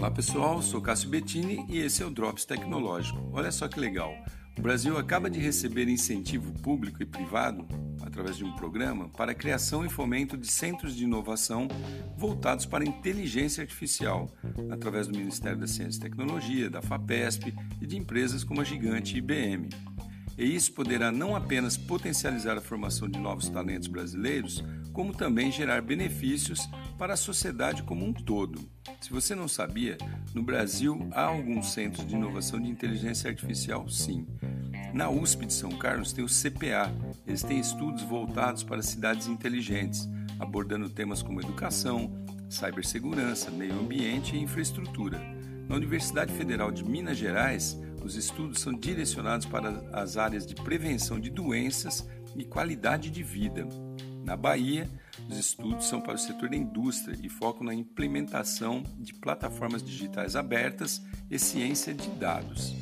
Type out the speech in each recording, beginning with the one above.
Olá pessoal, sou Cássio Bettini e esse é o Drops Tecnológico. Olha só que legal! O Brasil acaba de receber incentivo público e privado, através de um programa, para a criação e fomento de centros de inovação voltados para a inteligência artificial, através do Ministério da Ciência e Tecnologia, da FAPESP e de empresas como a gigante IBM. E isso poderá não apenas potencializar a formação de novos talentos brasileiros, como também gerar benefícios para a sociedade como um todo. Se você não sabia, no Brasil há alguns centros de inovação de inteligência artificial, sim. Na USP de São Carlos tem o CPA. Eles têm estudos voltados para cidades inteligentes, abordando temas como educação, cibersegurança, meio ambiente e infraestrutura. Na Universidade Federal de Minas Gerais, os estudos são direcionados para as áreas de prevenção de doenças e qualidade de vida. Na Bahia, os estudos são para o setor da indústria e focam na implementação de plataformas digitais abertas e ciência de dados.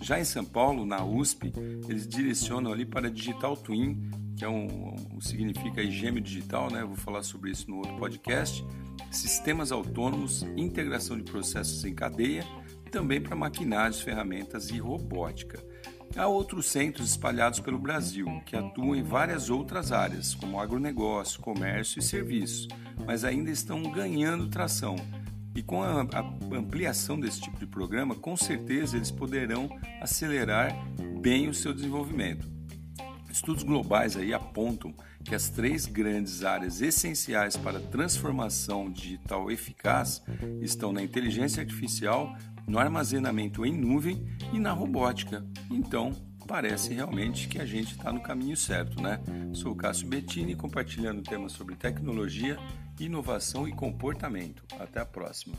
Já em São Paulo, na USP, eles direcionam ali para Digital Twin, que é um, um significa gêmeo digital, né? Vou falar sobre isso no outro podcast. Sistemas autônomos, integração de processos em cadeia também para maquinários, ferramentas e robótica. Há outros centros espalhados pelo Brasil que atuam em várias outras áreas, como agronegócio, comércio e serviços, mas ainda estão ganhando tração. E com a ampliação desse tipo de programa, com certeza eles poderão acelerar bem o seu desenvolvimento. Estudos globais aí apontam que as três grandes áreas essenciais para a transformação digital eficaz estão na inteligência artificial, no armazenamento em nuvem e na robótica. Então, parece realmente que a gente está no caminho certo, né? Sou Cássio Bettini compartilhando temas sobre tecnologia, inovação e comportamento. Até a próxima.